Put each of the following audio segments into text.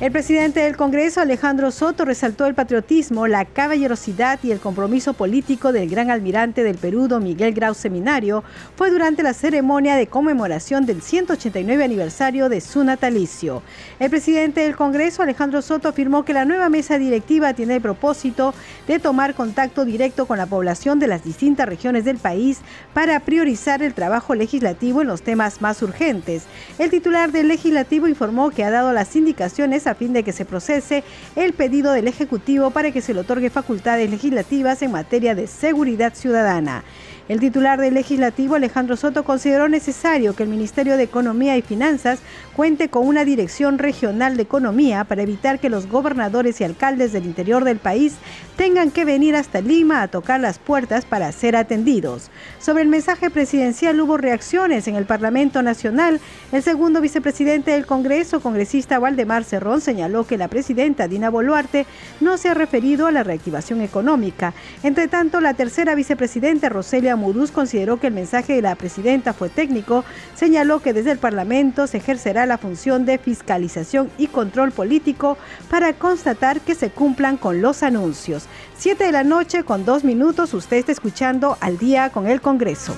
El presidente del Congreso, Alejandro Soto, resaltó el patriotismo, la caballerosidad y el compromiso político del gran almirante del Perú, don Miguel Grau Seminario, fue durante la ceremonia de conmemoración del 189 aniversario de su natalicio. El presidente del Congreso, Alejandro Soto, afirmó que la nueva mesa directiva tiene el propósito de tomar contacto directo con la población de las distintas regiones del país para priorizar el trabajo legislativo en los temas más urgentes. El titular del legislativo informó que ha dado las indicaciones a fin de que se procese el pedido del Ejecutivo para que se le otorgue facultades legislativas en materia de seguridad ciudadana. El titular del legislativo, Alejandro Soto, consideró necesario que el Ministerio de Economía y Finanzas cuente con una dirección regional de economía para evitar que los gobernadores y alcaldes del interior del país tengan que venir hasta Lima a tocar las puertas para ser atendidos. Sobre el mensaje presidencial hubo reacciones en el Parlamento Nacional. El segundo vicepresidente del Congreso, congresista Waldemar Cerrón, señaló que la presidenta Dina Boluarte no se ha referido a la reactivación económica. Entre tanto, la tercera vicepresidenta Roselia Muruz consideró que el mensaje de la presidenta fue técnico, señaló que desde el Parlamento se ejercerá la función de fiscalización y control político para constatar que se cumplan con los anuncios. Siete de la noche con dos minutos, usted está escuchando al día con el Congreso.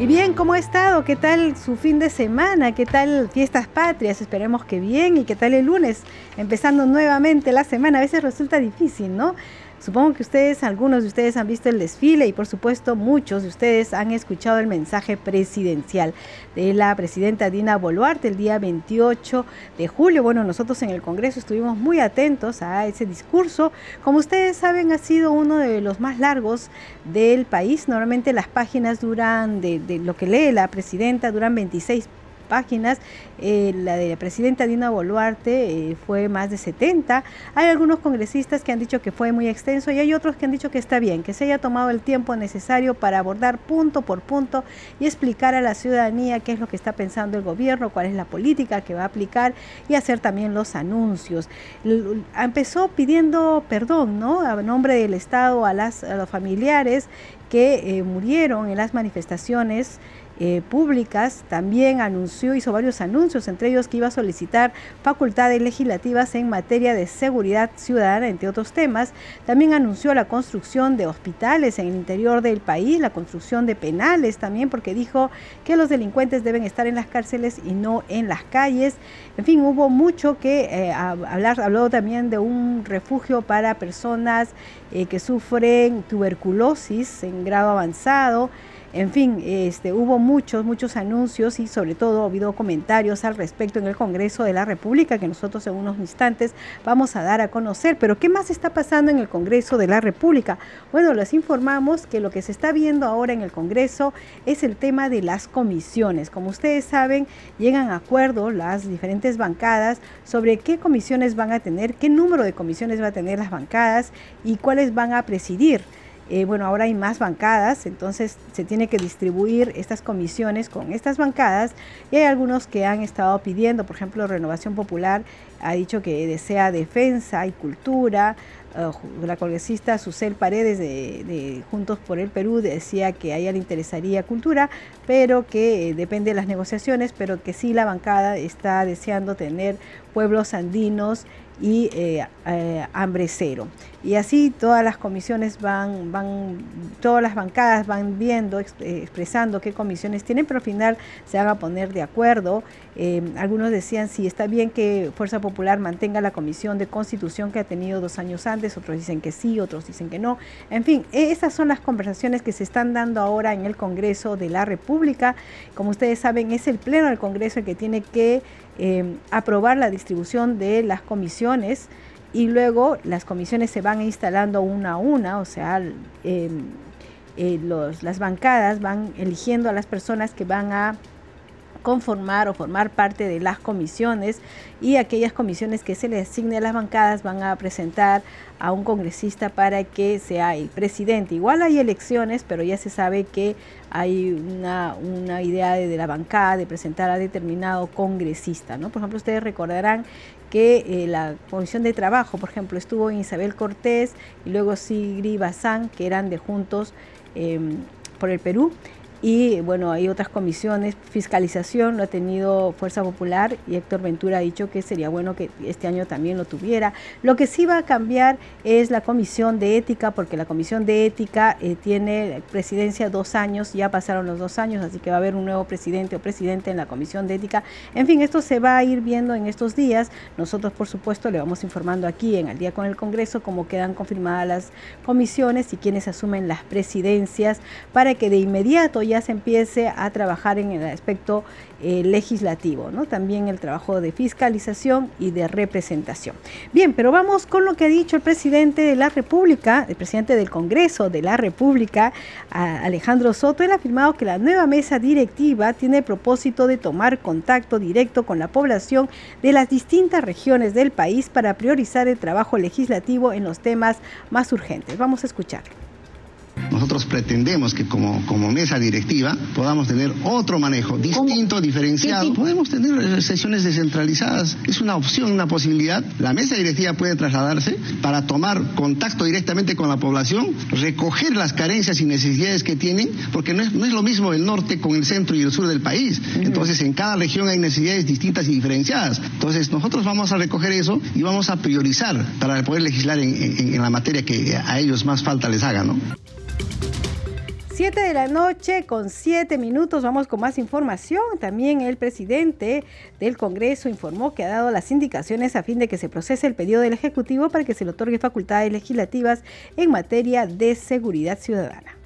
Y bien, ¿cómo ha estado? ¿Qué tal su fin de semana? ¿Qué tal fiestas patrias? Esperemos que bien. ¿Y qué tal el lunes? Empezando nuevamente la semana. A veces resulta difícil, ¿no? Supongo que ustedes, algunos de ustedes han visto el desfile y por supuesto muchos de ustedes han escuchado el mensaje presidencial de la presidenta Dina Boluarte el día 28 de julio. Bueno, nosotros en el Congreso estuvimos muy atentos a ese discurso. Como ustedes saben, ha sido uno de los más largos del país. Normalmente las páginas duran, de, de lo que lee la presidenta, duran 26 páginas. Eh, la de la presidenta Dina Boluarte eh, fue más de 70. Hay algunos congresistas que han dicho que fue muy extenso y hay otros que han dicho que está bien, que se haya tomado el tiempo necesario para abordar punto por punto y explicar a la ciudadanía qué es lo que está pensando el gobierno, cuál es la política que va a aplicar y hacer también los anuncios. Empezó pidiendo perdón, ¿no? A nombre del Estado a, las, los familiares que eh, murieron en las manifestaciones eh, públicas, también anunció, hizo varios anuncios, entre ellos que iba a solicitar facultades legislativas en materia de seguridad ciudadana, entre otros temas. También anunció la construcción de hospitales en el interior del país, la construcción de penales también, porque dijo que los delincuentes deben estar en las cárceles y no en las calles. En fin, hubo mucho que eh, hablar, habló también de un refugio para personas eh, que sufren tuberculosis en grado avanzado. En fin, este, hubo muchos, muchos anuncios y sobre todo ha habido comentarios al respecto en el Congreso de la República que nosotros en unos instantes vamos a dar a conocer. Pero ¿qué más está pasando en el Congreso de la República? Bueno, les informamos que lo que se está viendo ahora en el Congreso es el tema de las comisiones. Como ustedes saben, llegan a acuerdo las diferentes bancadas sobre qué comisiones van a tener, qué número de comisiones va a tener las bancadas y cuáles van a presidir. Eh, bueno, ahora hay más bancadas, entonces se tiene que distribuir estas comisiones con estas bancadas y hay algunos que han estado pidiendo, por ejemplo, Renovación Popular ha dicho que desea defensa y cultura, uh, la congresista Susel Paredes de, Juntos por el Perú decía que a ella le interesaría cultura, pero que eh, depende de las negociaciones, pero que sí la bancada está deseando tener pueblos andinos y eh, eh, hambre cero. Y así todas las comisiones van, van, todas las bancadas van viendo, eh, expresando qué comisiones tienen, pero al final se van a poner de acuerdo. algunos decían si está bien que Fuerza Popular mantenga la comisión de constitución que ha tenido dos años antes, otros dicen que sí, otros dicen que no. En fin, e, esas son las conversaciones que se están dando ahora en el Congreso de la República. Como ustedes saben, es el Pleno del Congreso el que tiene que Em, aprobar la distribución de las comisiones y luego las comisiones se van instalando una a una, o sea, em, eh, las bancadas van eligiendo a las personas que van a conformar o formar parte de las comisiones y aquellas comisiones que se le asigne a las bancadas van a presentar a un congresista para que sea el presidente. Igual hay elecciones, pero ya se sabe que hay una, una idea de, la bancada de presentar a determinado congresista. ¿no? Por ejemplo, ustedes recordarán que eh, la Comisión de Trabajo, por ejemplo, estuvo en Isabel Cortés y luego Sigri Bazán, que eran de Juntos em, por el Perú y bueno, hay otras comisiones, fiscalización lo ha tenido Fuerza Popular y Héctor Ventura ha dicho que sería bueno que este año también lo tuviera. Lo que sí va a cambiar es la comisión de ética, porque la comisión de ética eh, tiene presidencia dos años, ya pasaron los dos años, así que va a haber un nuevo presidente o presidente en la comisión de ética. En fin, esto se va a ir viendo en estos días. Nosotros, por supuesto, le vamos informando aquí en Al día con el Congreso cómo quedan confirmadas las comisiones y quienes asumen las presidencias para que de inmediato ya se empiece a trabajar en el aspecto eh, legislativo, también el trabajo de fiscalización y de representación. Bien, pero vamos con lo que ha dicho el presidente de la República, el presidente del Congreso de la República, Alejandro Soto. Él ha afirmado que la nueva mesa directiva tiene el propósito de tomar contacto directo con la población de las distintas regiones del país para priorizar el trabajo legislativo en los temas más urgentes. Vamos a escucharlo. Nosotros pretendemos que como, como mesa directiva podamos tener otro manejo distinto, diferenciado. Podemos tener eh, sesiones descentralizadas. Es una opción, una posibilidad. La mesa directiva puede trasladarse para tomar contacto directamente con la población, recoger las carencias y necesidades que tienen, porque no es, no es lo mismo el norte con el centro y el sur del país. Entonces, en cada región hay necesidades distintas y diferenciadas. Entonces, nosotros vamos a recoger eso y vamos a priorizar para poder legislar en, en la materia que a ellos más falta les haga, ¿no? 7 de la noche con 7 minutos vamos con más información. También el presidente del Congreso informó que ha dado las indicaciones a fin de que se procese el pedido del Ejecutivo para que se le otorgue facultades legislativas en materia de seguridad ciudadana.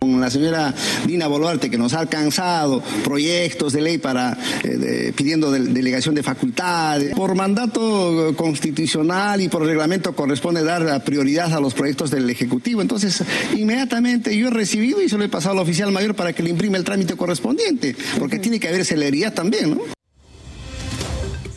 Con la señora Dina Boluarte, que nos ha alcanzado proyectos de ley para eh, pidiendo delegación de facultades. Por mandato constitucional y por reglamento corresponde dar prioridad a los proyectos del Ejecutivo. Entonces, inmediatamente yo he recibido y se lo he pasado al oficial mayor para que le imprime el trámite correspondiente, porque tiene que haber celeridad también, ¿no?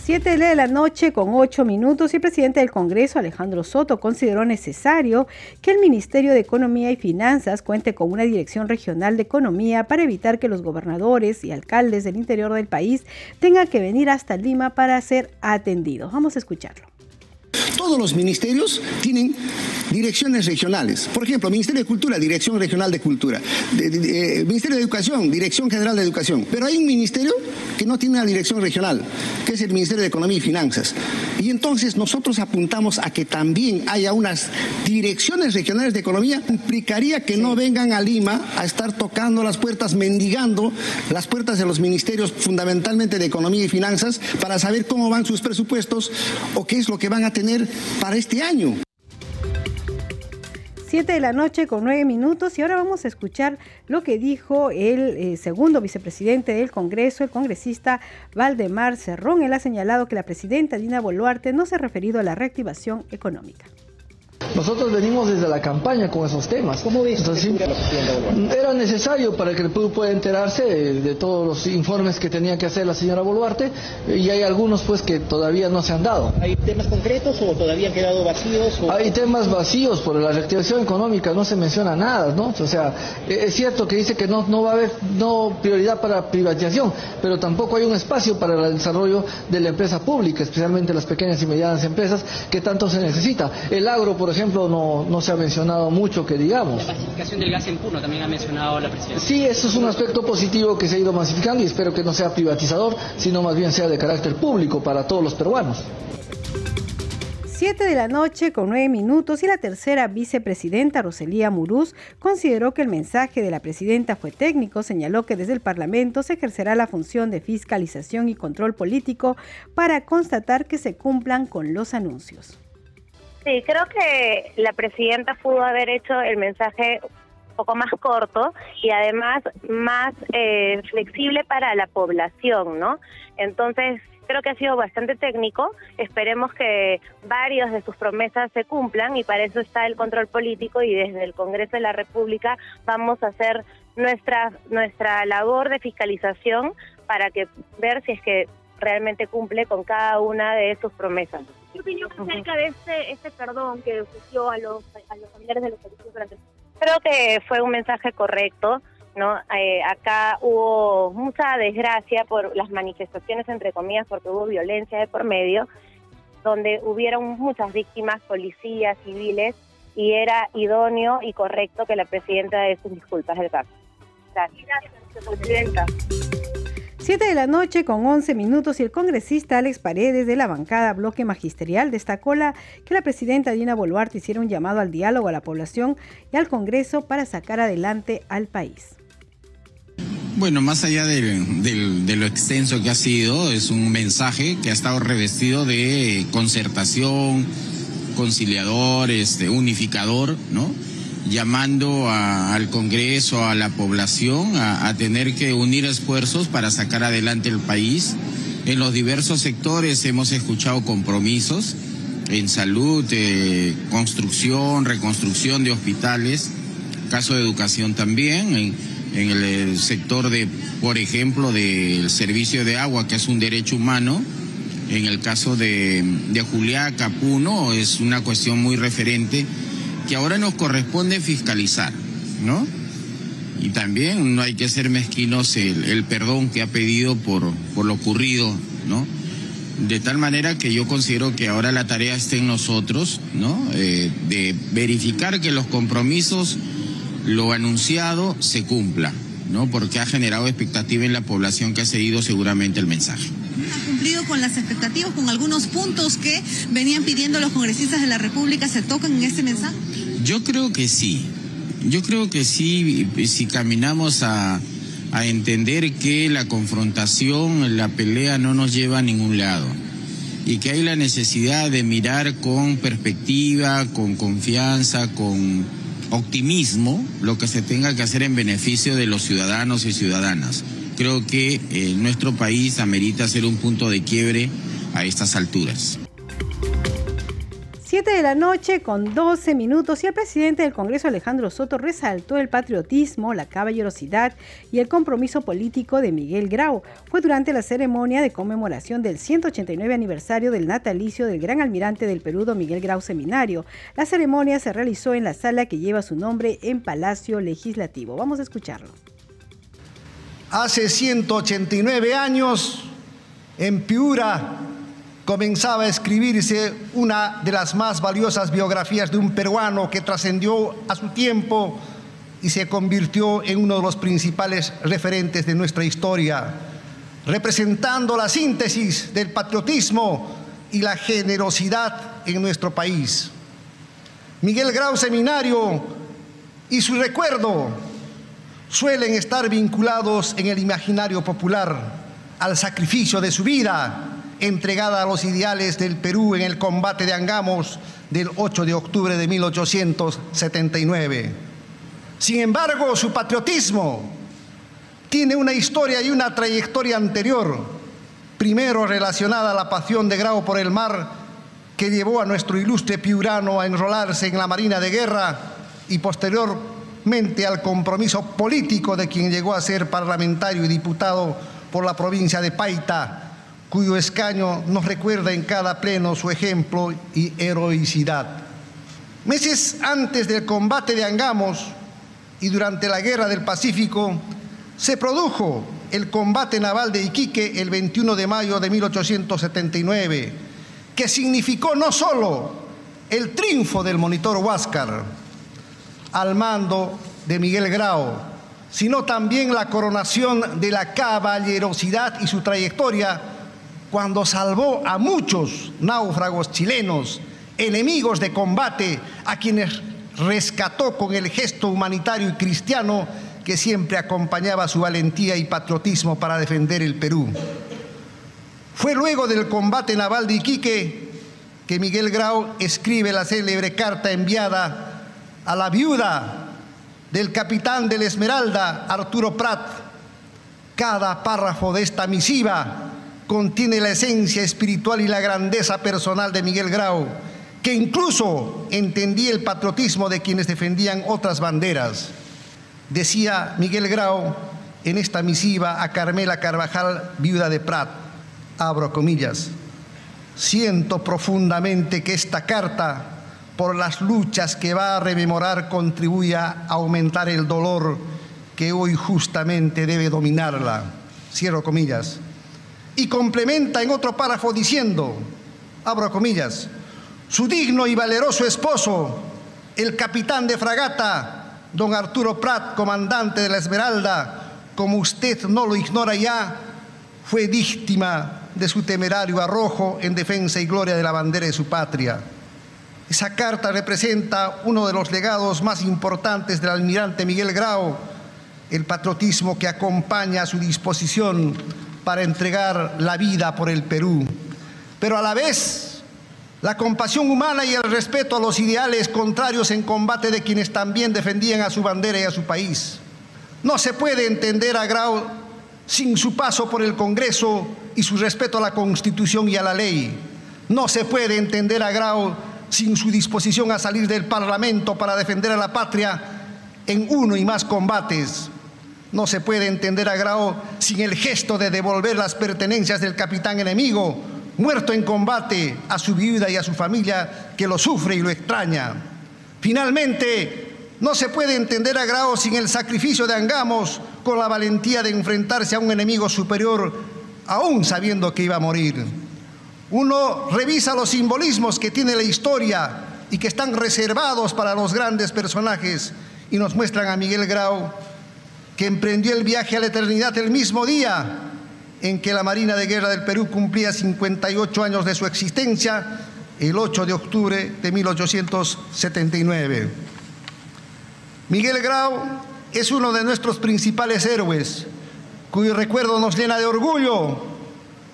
7 de la noche con 8 minutos y el presidente del Congreso, Alejandro Soto, consideró necesario que el Ministerio de Economía y Finanzas cuente con una dirección regional de economía para evitar que los gobernadores y alcaldes del interior del país tengan que venir hasta Lima para ser atendidos. Vamos a escucharlo. Todos los ministerios tienen direcciones regionales. Por ejemplo, Ministerio de Cultura, Dirección Regional de Cultura. Eh, ministerio de Educación, Dirección General de Educación. Pero hay un ministerio que no tiene una dirección regional, que es el Ministerio de Economía y Finanzas. Y entonces nosotros apuntamos a que también haya unas direcciones regionales de economía. Implicaría que no vengan a Lima a estar tocando las puertas, mendigando las puertas de los ministerios fundamentalmente de Economía y Finanzas para saber cómo van sus presupuestos o qué es lo que van a tener para este año. 7 de la noche con 9 minutos y ahora vamos a escuchar lo que dijo el eh, segundo vicepresidente del Congreso, el congresista Valdemar Cerrón. Él ha señalado que la presidenta Dina Boluarte no se ha referido a la reactivación económica. Nosotros venimos desde la campaña con esos temas. ¿Cómo dice Era necesario para que el pueblo pueda enterarse de, todos los informes que tenía que hacer la señora Boluarte y hay algunos pues que todavía no se han dado. ¿Hay temas concretos o todavía han quedado vacíos? Hay temas vacíos, por la reactivación económica no se menciona nada, ¿no? O sea, e, es cierto que dice que no, no va a haber no prioridad para privatización, pero tampoco hay un espacio para el desarrollo de la empresa pública, especialmente las pequeñas y medianas empresas que tanto se necesita. El agro, por ejemplo, no, no se ha mencionado mucho que digamos. La masificación del gas en Puno también ha mencionado la presidenta. Sí, eso es un aspecto positivo que se ha ido masificando y espero que no sea privatizador, sino más bien sea de carácter público para todos los peruanos. 7 de la noche con 9 minutos y la tercera vicepresidenta Roselía Murús consideró que el mensaje de la presidenta fue técnico, señaló que desde el Parlamento se ejercerá la función de fiscalización y control político para constatar que se cumplan con los anuncios. Sí, creo que la presidenta pudo haber hecho el mensaje poco más corto y además más eh, flexible para la población, ¿no? Entonces, creo que ha sido bastante técnico. Esperemos que varios de sus promesas se cumplan y para eso está el control político y desde el Congreso de la República vamos a hacer nuestra nuestra labor de fiscalización para que ver si es que realmente cumple con cada una de sus promesas. ¿Qué opinión acerca de este, este perdón que ofreció a los, a los familiares de los fallecidos durante Creo que fue un mensaje correcto. ¿no? Eh, acá hubo mucha desgracia por las manifestaciones, entre comillas, porque hubo violencia de por medio, donde hubieron muchas víctimas, policías, civiles, y era idóneo y correcto que la presidenta dé sus disculpas del caso. Gracias. Gracias, presidenta. 7 de la noche con 11 minutos y el congresista Alex Paredes de la bancada Bloque Magisterial destacó la, que la presidenta Dina Boluarte hiciera un llamado al diálogo a la población y al Congreso para sacar adelante al país. Bueno, más allá de, lo extenso que ha sido, es un mensaje que ha estado revestido de concertación, conciliador, este, unificador, ¿no? Llamando al Congreso, a la población, a, tener que unir esfuerzos para sacar adelante el país. En los diversos sectores hemos escuchado compromisos en salud, eh, construcción, reconstrucción de hospitales, caso de educación también, en, el sector de, por ejemplo, del servicio de agua, que es un derecho humano. En el caso de, de Juliaca, Puno, es una cuestión muy referente que ahora nos corresponde fiscalizar, ¿no? Y también no hay que ser mezquinos el, perdón que ha pedido por, por lo ocurrido, ¿no? De tal manera que yo considero que ahora la tarea está en nosotros, ¿no? Eh, de verificar que los compromisos, lo anunciado, se cumpla, ¿no? Porque ha generado expectativa en la población que ha seguido seguramente el mensaje. ¿Ha cumplido con las expectativas, con algunos puntos que venían pidiendo los congresistas de la República? ¿Se tocan en este mensaje? Yo creo que sí. Yo creo que sí, si caminamos a, entender que la confrontación, la pelea no nos lleva a ningún lado y que hay la necesidad de mirar con perspectiva, con confianza, con optimismo lo que se tenga que hacer en beneficio de los ciudadanos y ciudadanas creo que eh, nuestro país amerita ser un punto de quiebre a estas alturas. 7 de la noche con 12 minutos y el presidente del Congreso Alejandro Soto resaltó el patriotismo, la caballerosidad y el compromiso político de Miguel Grau. Fue durante la ceremonia de conmemoración del 189 aniversario del natalicio del gran almirante del Perú, don Miguel Grau Seminario. La ceremonia se realizó en la sala que lleva su nombre en Palacio Legislativo. Vamos a escucharlo. Hace 189 años, en Piura, comenzaba a escribirse una de las más valiosas biografías de un peruano que trascendió a su tiempo y se convirtió en uno de los principales referentes de nuestra historia, representando la síntesis del patriotismo y la generosidad en nuestro país. Miguel Grau Seminario y su recuerdo suelen estar vinculados en el imaginario popular al sacrificio de su vida entregada a los ideales del Perú en el combate de Angamos del 8 de octubre de 1879. Sin embargo, su patriotismo tiene una historia y una trayectoria anterior, primero relacionada a la pasión de Grau por el mar, que llevó a nuestro ilustre piurano a enrolarse en la Marina de Guerra y posterior al compromiso político de quien llegó a ser parlamentario y diputado por la provincia de Paita, cuyo escaño nos recuerda en cada pleno su ejemplo y heroicidad. Meses antes del combate de Angamos y durante la Guerra del Pacífico, se produjo el combate naval de Iquique el 21 de mayo de 1879, que significó no solo el triunfo del monitor Huáscar, al mando de Miguel Grau, sino también la coronación de la caballerosidad y su trayectoria cuando salvó a muchos náufragos chilenos, enemigos de combate, a quienes rescató con el gesto humanitario y cristiano que siempre acompañaba su valentía y patriotismo para defender el Perú. Fue luego del combate naval de Iquique que Miguel Grau escribe la célebre carta enviada a la viuda del capitán del Esmeralda, Arturo Prat. Cada párrafo de esta misiva contiene la esencia espiritual y la grandeza personal de Miguel Grau, que incluso entendía el patriotismo de quienes defendían otras banderas. Decía Miguel Grau en esta misiva a Carmela Carvajal, viuda de Prat, abro comillas, siento profundamente que esta carta por las luchas que va a rememorar contribuya a aumentar el dolor que hoy justamente debe dominarla. Cierro comillas. Y complementa en otro párrafo diciendo, abro comillas, su digno y valeroso esposo, el capitán de fragata, don Arturo Prat, comandante de la Esmeralda, como usted no lo ignora ya, fue víctima de su temerario arrojo en defensa y gloria de la bandera de su patria. Esa carta representa uno de los legados más importantes del almirante Miguel Grau, el patriotismo que acompaña a su disposición para entregar la vida por el Perú, pero a la vez la compasión humana y el respeto a los ideales contrarios en combate de quienes también defendían a su bandera y a su país. No se puede entender a Grau sin su paso por el Congreso y su respeto a la Constitución y a la ley. No se puede entender a Grau sin su disposición a salir del Parlamento para defender a la patria en uno y más combates. No se puede entender a Grau sin el gesto de devolver las pertenencias del capitán enemigo, muerto en combate, a su viuda y a su familia que lo sufre y lo extraña. Finalmente, no se puede entender a Grau sin el sacrificio de Angamos con la valentía de enfrentarse a un enemigo superior, aún sabiendo que iba a morir. Uno revisa los simbolismos que tiene la historia y que están reservados para los grandes personajes y nos muestran a Miguel Grau que emprendió el viaje a la eternidad el mismo día en que la Marina de Guerra del Perú cumplía 58 años de su existencia, el 8 de octubre de 1879. Miguel Grau es uno de nuestros principales héroes, cuyo recuerdo nos llena de orgullo.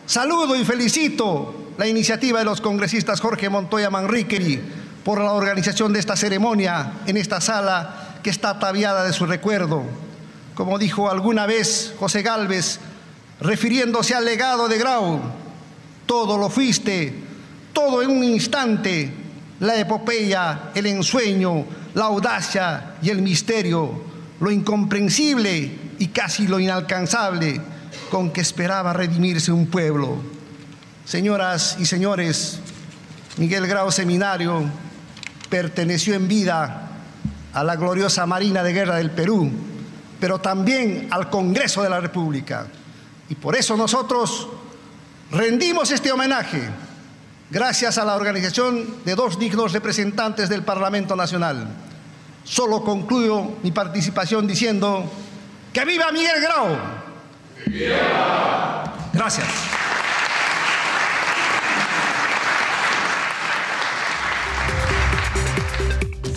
Saludo y felicito la iniciativa de los congresistas Jorge Montoya Manriqueri por la organización de esta ceremonia en esta sala que está ataviada de su recuerdo. Como dijo alguna vez José Galvez, refiriéndose al legado de Grau, todo lo fuiste, todo en un instante, la epopeya, el ensueño, la audacia y el misterio, lo incomprensible y casi lo inalcanzable con que esperaba redimirse un pueblo. Señoras y señores, Miguel Grau Seminario perteneció en vida a la gloriosa Marina de Guerra del Perú, pero también al Congreso de la República. Y por eso nosotros rendimos este homenaje gracias a la organización de dos dignos representantes del Parlamento Nacional. Solo concluyo mi participación diciendo que viva Miguel Grau. Gracias.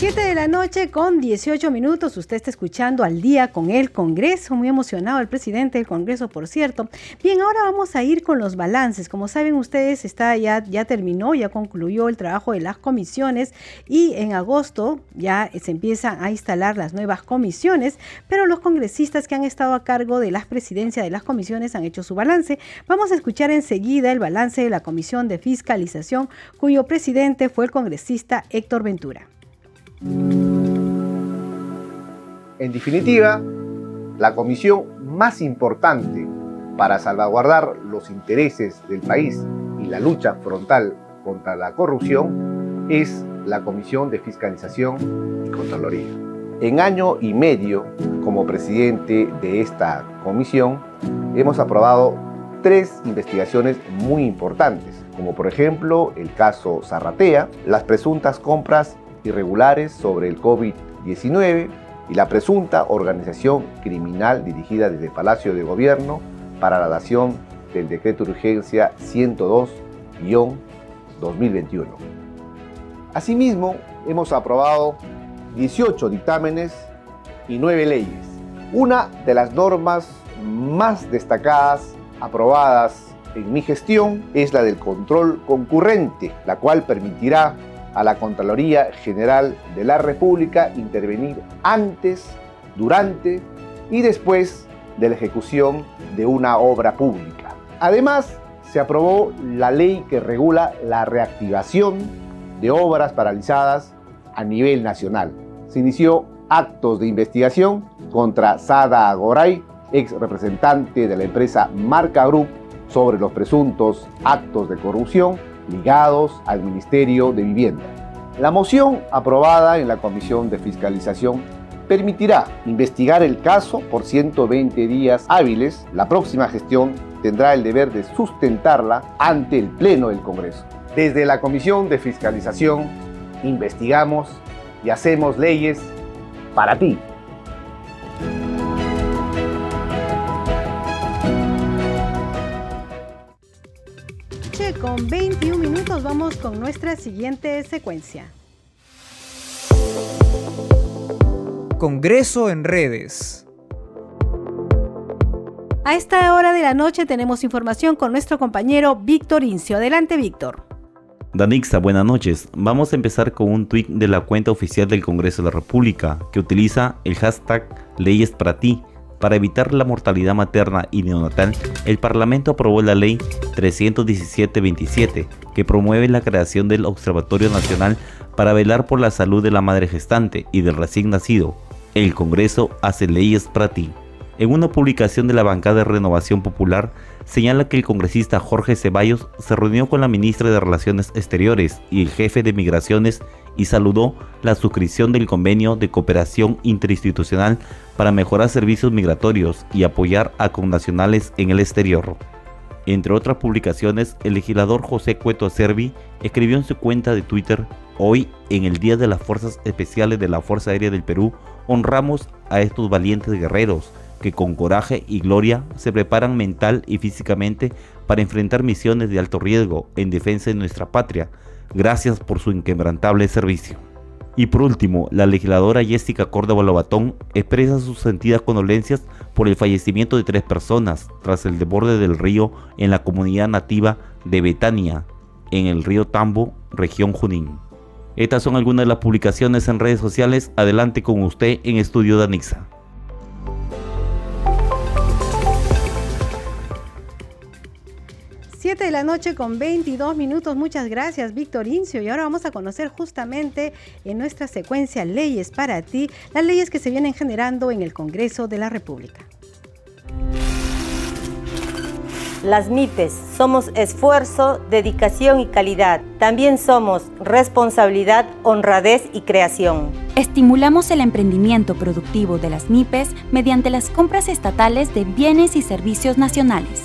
Siete de la noche con 18 minutos. Usted está escuchando al día con el Congreso. Muy emocionado el presidente del Congreso, por cierto. Bien, ahora vamos a ir con los balances. Como saben ustedes, está ya, ya terminó, ya concluyó el trabajo de las comisiones y en agosto ya se empiezan a instalar las nuevas comisiones, pero los congresistas que han estado a cargo de las presidencias de las comisiones han hecho su balance. Vamos a escuchar enseguida el balance de la Comisión de Fiscalización, cuyo presidente fue el congresista Héctor Ventura. En definitiva, la comisión más importante para salvaguardar los intereses del país y la lucha frontal contra la corrupción es la Comisión de Fiscalización y Contraloría. En año y medio, como presidente de esta comisión, hemos aprobado tres investigaciones muy importantes, como por ejemplo el caso Zarratea, las presuntas compras irregulares sobre el COVID-19 y la presunta organización criminal dirigida desde el Palacio de Gobierno para la dación del decreto de urgencia 102-2021. Asimismo, hemos aprobado 18 dictámenes y 9 leyes. Una de las normas más destacadas aprobadas en mi gestión es la del control concurrente, la cual permitirá a la Contraloría General de la República intervenir antes durante y después de la ejecución de una obra pública. Además, se aprobó la ley que regula la reactivación de obras paralizadas a nivel nacional. Se inició actos de investigación contra Sada Agoray, ex representante de la empresa Marca Group, sobre los presuntos actos de corrupción ligados al Ministerio de Vivienda. La moción aprobada en la Comisión de Fiscalización permitirá investigar el caso por 120 días hábiles. La próxima gestión tendrá el deber de sustentarla ante el Pleno del Congreso. Desde la Comisión de Fiscalización investigamos y hacemos leyes para ti. Con 21 minutos vamos con nuestra siguiente secuencia. Congreso en redes. A esta hora de la noche tenemos información con nuestro compañero Víctor Incio. Adelante, Víctor. Danixa, buenas noches. Vamos a empezar con un tweet de la cuenta oficial del Congreso de la República que utiliza el hashtag Leyes para ti. Para evitar la mortalidad materna y neonatal, el Parlamento aprobó la Ley 317-27 que promueve la creación del Observatorio Nacional para velar por la salud de la madre gestante y del recién nacido, el Congreso hace leyes para ti. En una publicación de la bancada de Renovación Popular, señala que el congresista Jorge Ceballos se reunió con la ministra de Relaciones Exteriores y el jefe de Migraciones y saludó la suscripción del convenio de cooperación interinstitucional para mejorar servicios migratorios y apoyar a connacionales en el exterior. Entre otras publicaciones, el legislador José Cueto Servi escribió en su cuenta de Twitter, hoy, en el Día de las Fuerzas Especiales de la Fuerza Aérea del Perú, honramos a estos valientes guerreros que con coraje y gloria se preparan mental y físicamente para enfrentar misiones de alto riesgo en defensa de nuestra patria. Gracias por su inquebrantable servicio. Y por último, la legisladora Jessica Córdoba Lobatón expresa sus sentidas condolencias por el fallecimiento de tres personas tras el desborde del río en la comunidad nativa de Betania, en el río Tambo, región Junín. Estas son algunas de las publicaciones en redes sociales. Adelante con usted en Estudio Danixa. de la noche con 22 minutos. Muchas gracias, Víctor Incio. Y ahora vamos a conocer justamente en nuestra secuencia Leyes para ti, las leyes que se vienen generando en el Congreso de la República. Las MIPES somos esfuerzo, dedicación y calidad. También somos responsabilidad, honradez y creación. Estimulamos el emprendimiento productivo de las MIPES mediante las compras estatales de bienes y servicios nacionales.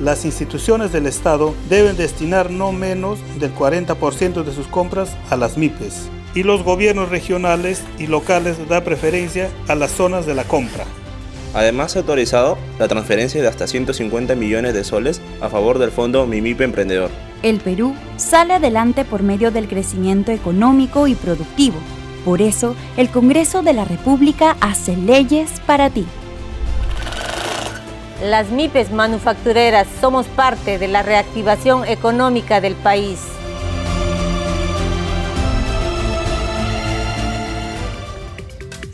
Las instituciones del Estado deben destinar no menos del 40% de sus compras a las MIPES y los gobiernos regionales y locales dan preferencia a las zonas de la compra. Además, se ha autorizado la transferencia de hasta 150 millones de soles a favor del fondo Mimipe Emprendedor. El Perú sale adelante por medio del crecimiento económico y productivo. Por eso, el Congreso de la República hace leyes para ti. Las MIPES manufactureras somos parte de la reactivación económica del país.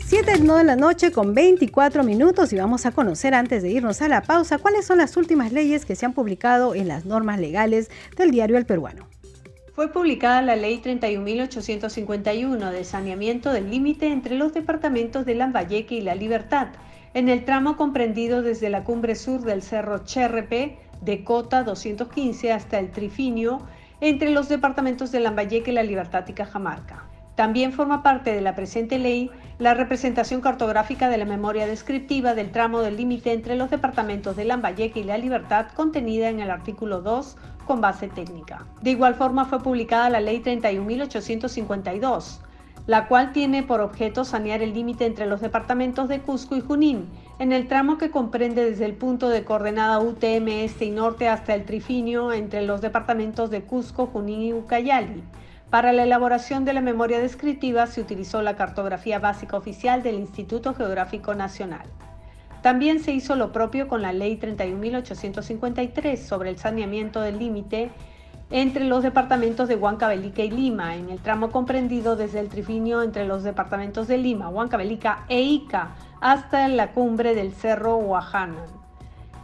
Siete de la noche con 24 minutos y vamos a conocer antes de irnos a la pausa cuáles son las últimas leyes que se han publicado en las normas legales del diario El Peruano. Fue publicada la Ley 31.851 de saneamiento del límite entre los departamentos de Lambayeque y La Libertad, en el tramo comprendido desde la cumbre sur del Cerro Cherrepe de Cota 215 hasta el Trifinio, entre los departamentos de Lambayeque, La Libertad y Cajamarca. También forma parte de la presente ley la representación cartográfica de la memoria descriptiva del tramo del límite entre los departamentos de Lambayeque y La Libertad contenida en el artículo 2 con base técnica. De igual forma fue publicada la Ley 31.852, la cual tiene por objeto sanear el límite entre los departamentos de Cusco y Junín, en el tramo que comprende desde el punto de coordenada UTM este y norte hasta el trifinio entre los departamentos de Cusco, Junín y Ucayali para la elaboración de la memoria descriptiva se utilizó la cartografía básica oficial del Instituto Geográfico Nacional. También se hizo lo propio con la Ley 31.853 sobre el saneamiento del límite entre los departamentos de Huancavelica y Lima, en el tramo comprendido desde el trifinio entre los departamentos de Lima, Huancavelica e Ica, hasta la cumbre del Cerro Huajanan.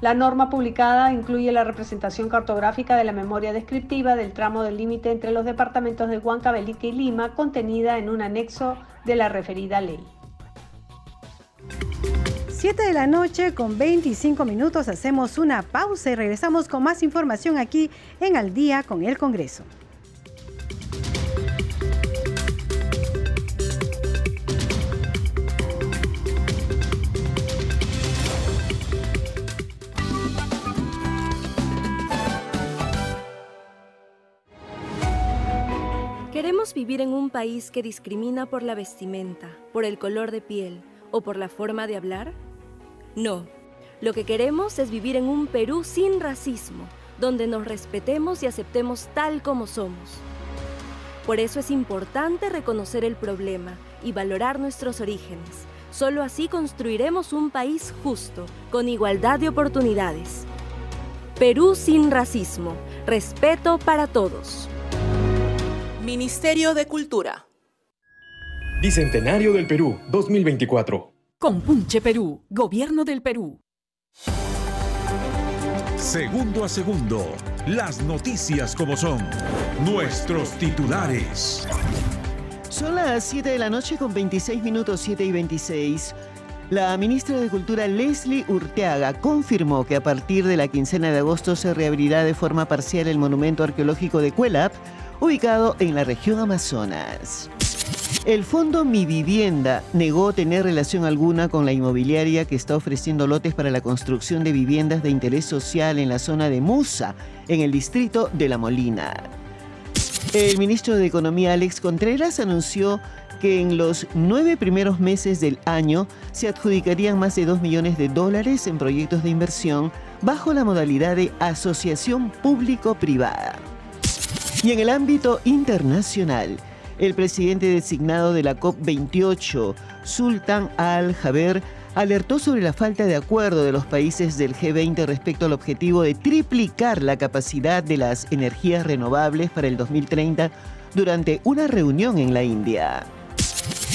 La norma publicada incluye la representación cartográfica de la memoria descriptiva del tramo del límite entre los departamentos de Huancavelica y Lima, contenida en un anexo de la referida ley. 7 de la noche con 25 minutos hacemos una pausa y regresamos con más información aquí en Al día con el Congreso. ¿Queremos vivir en un país que discrimina por la vestimenta, por el color de piel o por la forma de hablar? No. Lo que queremos es vivir en un Perú sin racismo, donde nos respetemos y aceptemos tal como somos. Por eso es importante reconocer el problema y valorar nuestros orígenes. Solo así construiremos un país justo, con igualdad de oportunidades. Perú sin racismo. Respeto para todos. Ministerio de Cultura. Bicentenario del Perú 2024. Compunche Perú, Gobierno del Perú. Segundo a segundo, las noticias como son, nuestros titulares. Son las 7 de la noche con 26 minutos 7 y 26. La ministra de Cultura Leslie Urteaga confirmó que a partir de la quincena de agosto se reabrirá de forma parcial el monumento arqueológico de Cuelap ubicado en la región Amazonas. El fondo Mi Vivienda negó tener relación alguna con la inmobiliaria que está ofreciendo lotes para la construcción de viviendas de interés social en la zona de Musa, en el distrito de La Molina. El ministro de Economía Alex Contreras anunció que en los nueve primeros meses del año se adjudicarían más de 2 millones de dólares en proyectos de inversión bajo la modalidad de asociación público-privada. Y en el ámbito internacional, el presidente designado de la COP28, Sultan Al-Jaber, alertó sobre la falta de acuerdo de los países del G20 respecto al objetivo de triplicar la capacidad de las energías renovables para el 2030 durante una reunión en la India.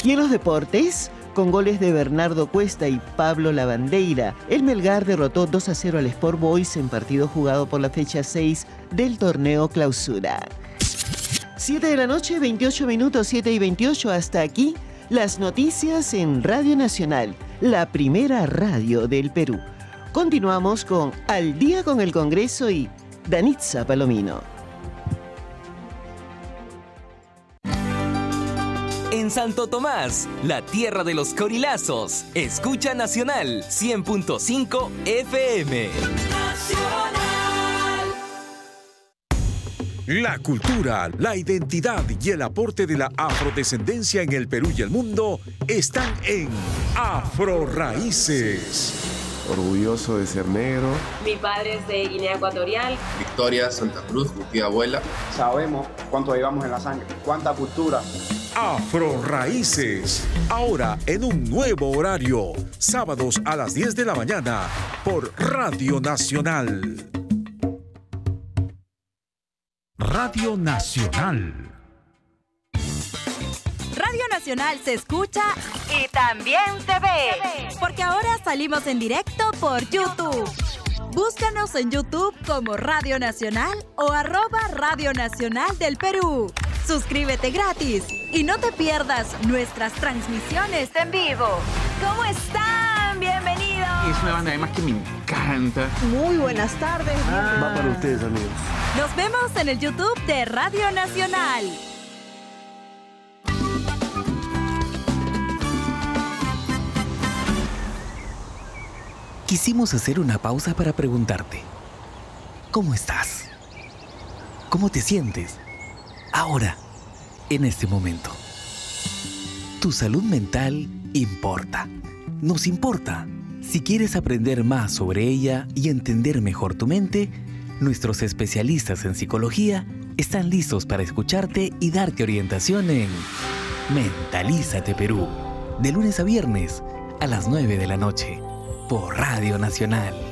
Y en los deportes, con goles de Bernardo Cuesta y Pablo Lavandeira, el Melgar derrotó 2 a 0 al Sport Boys en partido jugado por la fecha 6 del torneo Clausura. 7 de la noche, 28 minutos, 7 y 28 hasta aquí, las noticias en Radio Nacional, la primera radio del Perú. Continuamos con Al día con el Congreso y Danitza Palomino. En Santo Tomás, la tierra de los corilazos. Escucha Nacional 100.5 FM. La cultura, la identidad y el aporte de la afrodescendencia en el Perú y el mundo están en Afro Raíces. Orgulloso de ser negro. Mi padre es de Guinea Ecuatorial. Victoria, Santa Cruz, mi tía abuela. Sabemos cuánto llevamos en la sangre, cuánta cultura. Afro Raíces, ahora en un nuevo horario, sábados a las 10 de la mañana por Radio Nacional. Radio Nacional. Radio Nacional se escucha y también se ve. Porque ahora salimos en directo por YouTube. Búscanos en YouTube como Radio Nacional o arroba Radio Nacional del Perú. Suscríbete gratis y no te pierdas nuestras transmisiones en vivo. ¿Cómo están? Bienvenidos. Es una banda además que me encanta. Muy buenas tardes. Va para ustedes, amigos. Nos vemos en el YouTube de Radio Nacional. Quisimos hacer una pausa para preguntarte, ¿cómo estás? ¿Cómo te sientes? Ahora, en este momento. Tu salud mental importa. Nos importa. Si quieres aprender más sobre ella y entender mejor tu mente, nuestros especialistas en psicología están listos para escucharte y darte orientación en Mentalízate Perú, de lunes a viernes a las 9 de la noche, por Radio Nacional.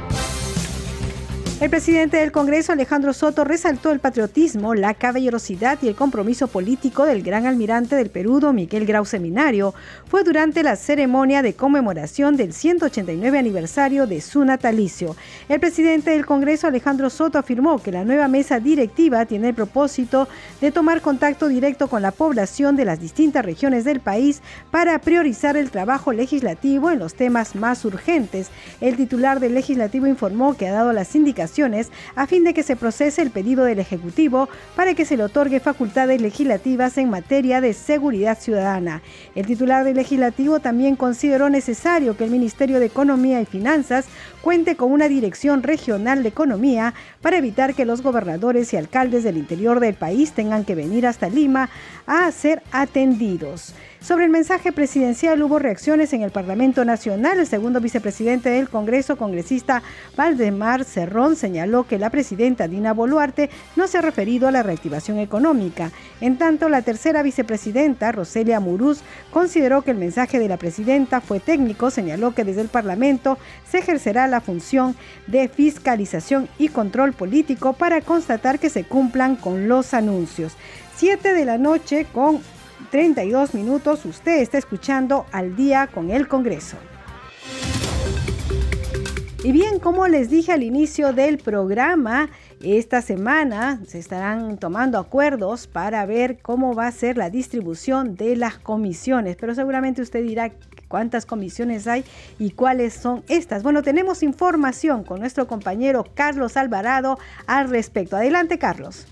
El presidente del Congreso, Alejandro Soto, resaltó el patriotismo, la caballerosidad y el compromiso político del gran almirante del Perú, don Miguel Grau Seminario. Fue durante la ceremonia de conmemoración del 189 aniversario de su natalicio. El presidente del Congreso, Alejandro Soto, afirmó que la nueva mesa directiva tiene el propósito de tomar contacto directo con la población de las distintas regiones del país para priorizar el trabajo legislativo en los temas más urgentes. El titular del legislativo informó que ha dado las indicaciones a fin de que se procese el pedido del Ejecutivo para que se le otorgue facultades legislativas en materia de seguridad ciudadana. El titular del Legislativo también consideró necesario que el Ministerio de Economía y Finanzas cuente con una dirección regional de economía para evitar que los gobernadores y alcaldes del interior del país tengan que venir hasta Lima a ser atendidos. Sobre el mensaje presidencial hubo reacciones en el Parlamento Nacional. El segundo vicepresidente del Congreso, congresista Valdemar Cerrón, señaló que la presidenta Dina Boluarte no se ha referido a la reactivación económica. En tanto, la tercera vicepresidenta, Roselia Muruz, consideró que el mensaje de la presidenta fue técnico. Señaló que desde el Parlamento se ejercerá la función de fiscalización y control político para constatar que se cumplan con los anuncios. 7 de la noche con 32 minutos. Usted está escuchando al día con el Congreso. Y bien, como les dije al inicio del programa, esta semana se estarán tomando acuerdos para ver cómo va a ser la distribución de las comisiones, pero seguramente usted dirá cuántas comisiones hay y cuáles son estas. Bueno, tenemos información con nuestro compañero Carlos Alvarado al respecto. Adelante, Carlos.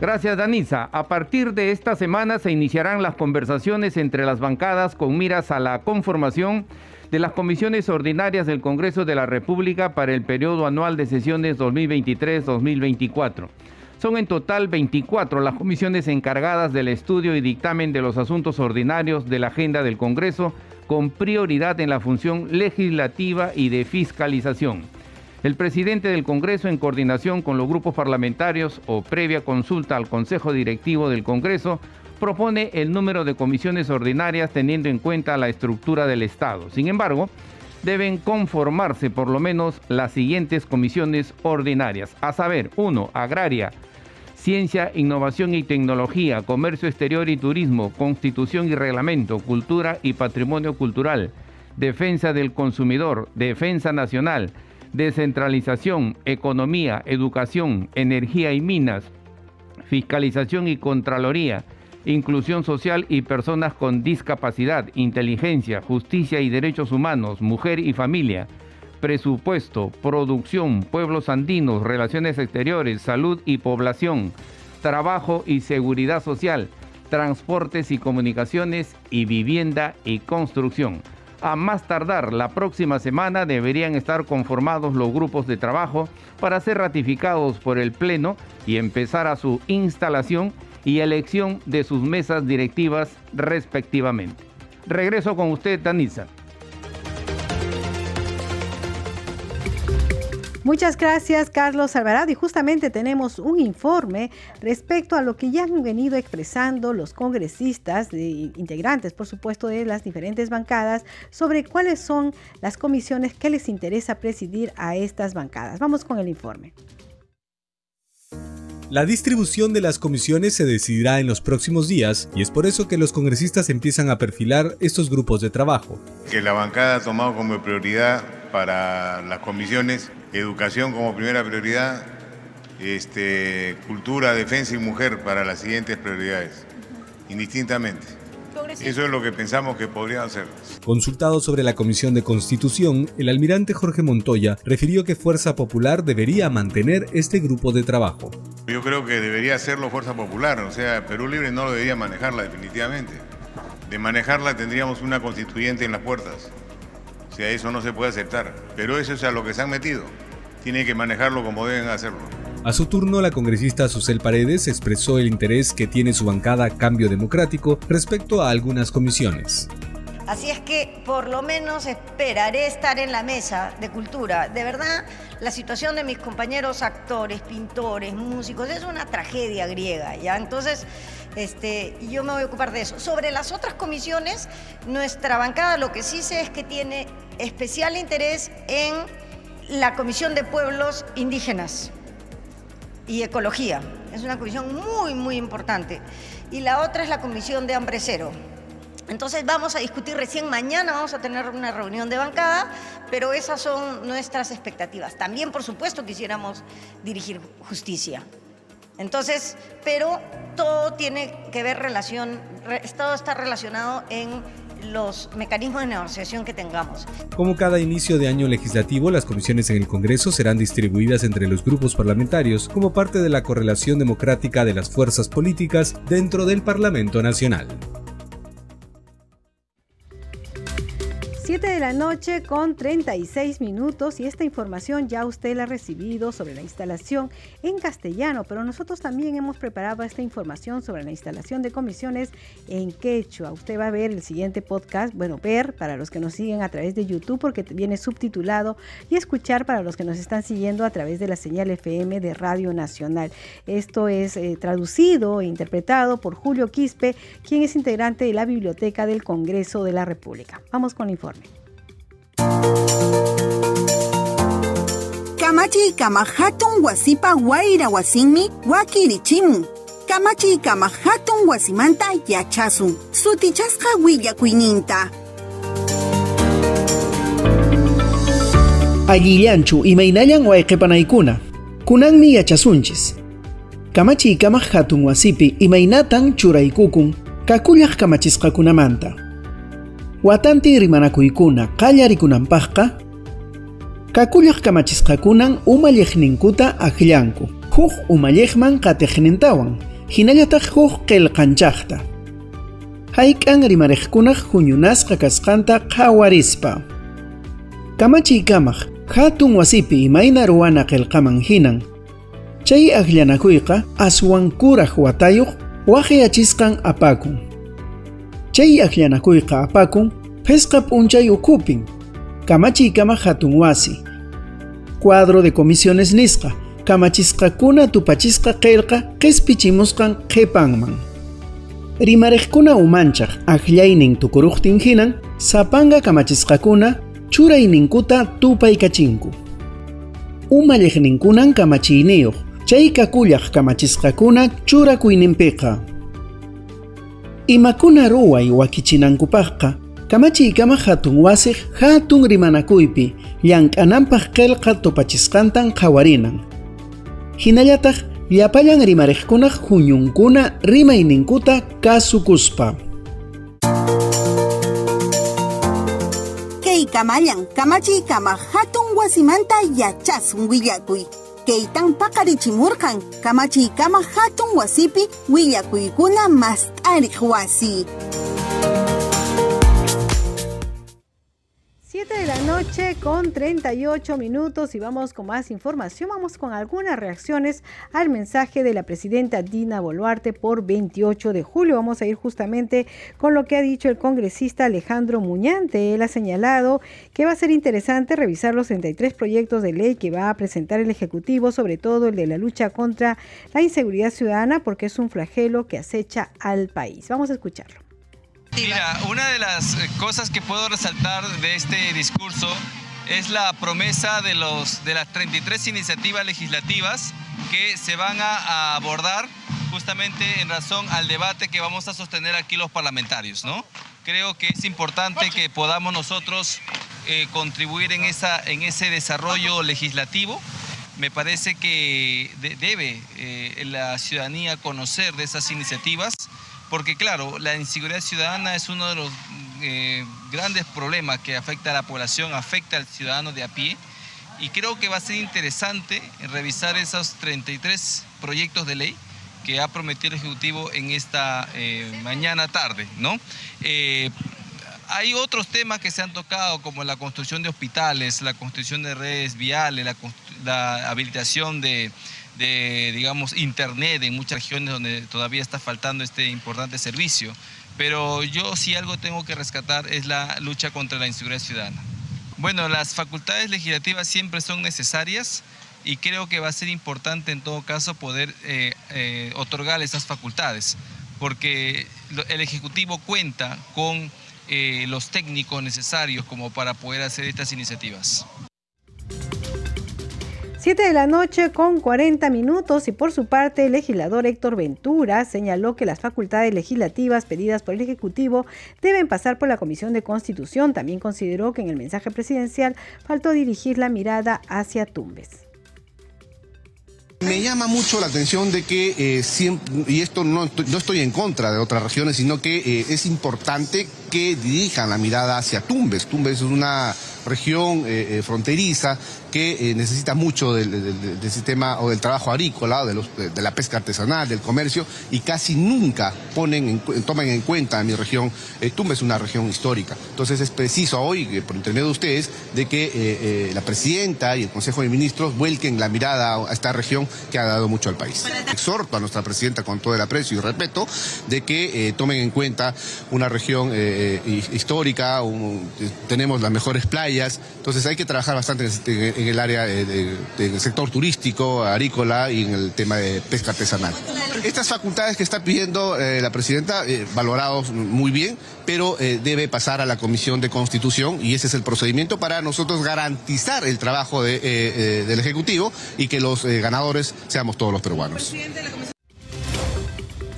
Gracias, Danisa. A partir de esta semana se iniciarán las conversaciones entre las bancadas con miras a la conformación de las comisiones ordinarias del Congreso de la República para el periodo anual de sesiones 2023-2024. Son en total 24 las comisiones encargadas del estudio y dictamen de los asuntos ordinarios de la agenda del Congreso, con prioridad en la función legislativa y de fiscalización. El presidente del Congreso, en coordinación con los grupos parlamentarios o previa consulta al Consejo Directivo del Congreso, propone el número de comisiones ordinarias teniendo en cuenta la estructura del Estado. Sin embargo, deben conformarse por lo menos las siguientes comisiones ordinarias, a saber, 1. Agraria, Ciencia, Innovación y Tecnología, Comercio Exterior y Turismo, Constitución y Reglamento, Cultura y Patrimonio Cultural, Defensa del Consumidor, Defensa Nacional, descentralización, economía, educación, energía y minas, fiscalización y contraloría, inclusión social y personas con discapacidad, inteligencia, justicia y derechos humanos, mujer y familia, presupuesto, producción, pueblos andinos, relaciones exteriores, salud y población, trabajo y seguridad social, transportes y comunicaciones y vivienda y construcción. A más tardar la próxima semana deberían estar conformados los grupos de trabajo para ser ratificados por el Pleno y empezar a su instalación y elección de sus mesas directivas respectivamente. Regreso con usted, Danisa. Muchas gracias, Carlos Alvarado. Y justamente tenemos un informe respecto a lo que ya han venido expresando los congresistas, de, integrantes, por supuesto, de las diferentes bancadas, sobre cuáles son las comisiones que les interesa presidir a estas bancadas. Vamos con el informe. La distribución de las comisiones se decidirá en los próximos días y es por eso que los congresistas empiezan a perfilar estos grupos de trabajo. Que la bancada ha tomado como prioridad para las comisiones educación como primera prioridad, este, cultura, defensa y mujer para las siguientes prioridades, indistintamente. Eso es lo que pensamos que podrían hacer. Consultado sobre la Comisión de Constitución, el almirante Jorge Montoya refirió que Fuerza Popular debería mantener este grupo de trabajo. Yo creo que debería hacerlo Fuerza Popular, o sea, Perú Libre no debería manejarla definitivamente. De manejarla tendríamos una constituyente en las puertas. O sea, eso no se puede aceptar. Pero eso es a lo que se han metido. tienen que manejarlo como deben hacerlo. A su turno, la congresista Susel Paredes expresó el interés que tiene su bancada Cambio Democrático respecto a algunas comisiones. Así es que por lo menos esperaré estar en la mesa de cultura. De verdad, la situación de mis compañeros actores, pintores, músicos, es una tragedia griega, ¿ya? Entonces, este, yo me voy a ocupar de eso. Sobre las otras comisiones, nuestra bancada lo que sí sé es que tiene especial interés en la Comisión de Pueblos Indígenas y Ecología. Es una comisión muy, muy importante. Y la otra es la Comisión de Hambre Cero. Entonces vamos a discutir recién mañana, vamos a tener una reunión de bancada, pero esas son nuestras expectativas. También, por supuesto, quisiéramos dirigir justicia. Entonces, pero todo tiene que ver relación, todo está relacionado en los mecanismos de negociación que tengamos. Como cada inicio de año legislativo, las comisiones en el Congreso serán distribuidas entre los grupos parlamentarios como parte de la correlación democrática de las fuerzas políticas dentro del Parlamento Nacional. 7 de la noche con 36 minutos y esta información ya usted la ha recibido sobre la instalación en castellano, pero nosotros también hemos preparado esta información sobre la instalación de comisiones en quechua. Usted va a ver el siguiente podcast, bueno, ver para los que nos siguen a través de YouTube porque viene subtitulado y escuchar para los que nos están siguiendo a través de la señal FM de Radio Nacional. Esto es eh, traducido e interpretado por Julio Quispe, quien es integrante de la Biblioteca del Congreso de la República. Vamos con el informe. Kamachi kama hatun wasipa waira wasinmi wakirichimun. Kamachi kama hatun wasimanta yachasun. Sutichasqa willakuyninta. Allillanchu imaynallan wayqipanaykuna. Kunanmi yachasunchis. Kamachi kama hatun wasipi imaynatan churaykukun kakullaq kamachisqakunamanta. Watanti rimanakuykuna qallarikunanpaqqa kakullaq kamachisqakunan umalliqninkuta akillanku huk umalliqman qatiqnintawan hinallataq huk qillqanchaqta hayk'an rimariqkunaq huñunasqa kasqanta qhawarispa kamachiykamaq hatun wasipi imayna ruwana qillqaman hinan chay akllanakuyqa aswankuraq watayuq waqyachisqan apakun chay akllanakuyqa apakun pesqa p'unchay ukupin. Kamachiykama hatun wasi. Cuadro de comisiones nisqa. Kamachisqakuna tupachisqa qillqa qispichimusqan qhipanman. Rimariqkuna umanchaq aqllaynin tukuruqtin hinan sapanga kamachisqakuna churayninkuta tupaykachinku. Umalliqninkunan kamachiyniyuq. Chay kakullaq kamachisqakuna churakuyninpiqa imakuna ruway wakichinankupaqa kamachiykama hatun wasiq hatun rimanakuypi llank'ananpaq qillqa tupachisqantan qhawarinan. Hinallataq llapallan rimariqkunaq huñunkuna rimayninkuta kasukuspa. Kaykamallan kamachiykama hatun wasimanta yachasun willakuy kaytan paqarichimurqan kamachiykama hatun wasipi willakuykuna mast'ariq wasi 7 de la noche con 38 minutos y vamos con más información. Vamos con algunas reacciones al mensaje de la presidenta Dina Boluarte por 28 de julio. Vamos a ir justamente con lo que ha dicho el congresista Alejandro Muñante. Él ha señalado que va a ser interesante revisar los 33 proyectos de ley que va a presentar el Ejecutivo, sobre todo el de la lucha contra la inseguridad ciudadana, porque es un flagelo que acecha al país. Vamos a escucharlo. Mira, una de las cosas que puedo resaltar de este discurso es la promesa de, los, de las 33 iniciativas legislativas que se van a, abordar justamente en razón al debate que vamos a sostener aquí los parlamentarios, ¿no? Creo que es importante que podamos nosotros eh, contribuir en, esa, en ese desarrollo legislativo. Me parece que debe eh, la ciudadanía conocer de esas iniciativas porque claro, la inseguridad ciudadana es uno de los eh, grandes problemas que afecta a la población, afecta al ciudadano de a pie, y creo que va a ser interesante revisar esos 33 proyectos de ley que ha prometido el Ejecutivo en esta eh, mañana tarde, ¿no? Eh, hay otros temas que se han tocado, como la construcción de hospitales, la construcción de redes viales, la, la habilitación de, de, digamos, internet en muchas regiones donde todavía está faltando este importante servicio. Pero yo si algo tengo que rescatar es la lucha contra la inseguridad ciudadana. Bueno, las facultades legislativas siempre son necesarias y creo que va a ser importante en todo caso poder eh, eh, otorgar esas facultades, porque el Ejecutivo cuenta con eh, los técnicos necesarios como para poder hacer estas iniciativas. 7 de la noche con 40 minutos y por su parte el legislador Héctor Ventura señaló que las facultades legislativas pedidas por el Ejecutivo deben pasar por la Comisión de Constitución. También consideró que en el mensaje presidencial faltó dirigir la mirada hacia Tumbes. Me llama mucho la atención de que eh, siempre, y esto no, no, estoy en contra de otras regiones, sino que eh, es importante que dirijan la mirada hacia Tumbes. Tumbes es una región eh, fronteriza que necesita mucho del, sistema o del trabajo agrícola, de, los, de, la pesca artesanal, del comercio, y casi nunca ponen toman en cuenta mi región. Tumbes es una región histórica. Entonces es preciso hoy, por intermedio de ustedes, de que la presidenta y el Consejo de Ministros vuelquen la mirada a esta región que ha dado mucho al país. Exhorto a nuestra presidenta con todo el aprecio y respeto de que eh, tomen en cuenta una región eh, eh, histórica, tenemos las mejores playas, entonces hay que trabajar bastante en, el área del sector turístico, agrícola y en el tema de pesca artesanal. Estas facultades que está pidiendo la presidenta, valorados muy bien, pero debe pasar a la Comisión de Constitución y ese es el procedimiento para nosotros garantizar el trabajo del Ejecutivo y que los ganadores seamos todos los peruanos.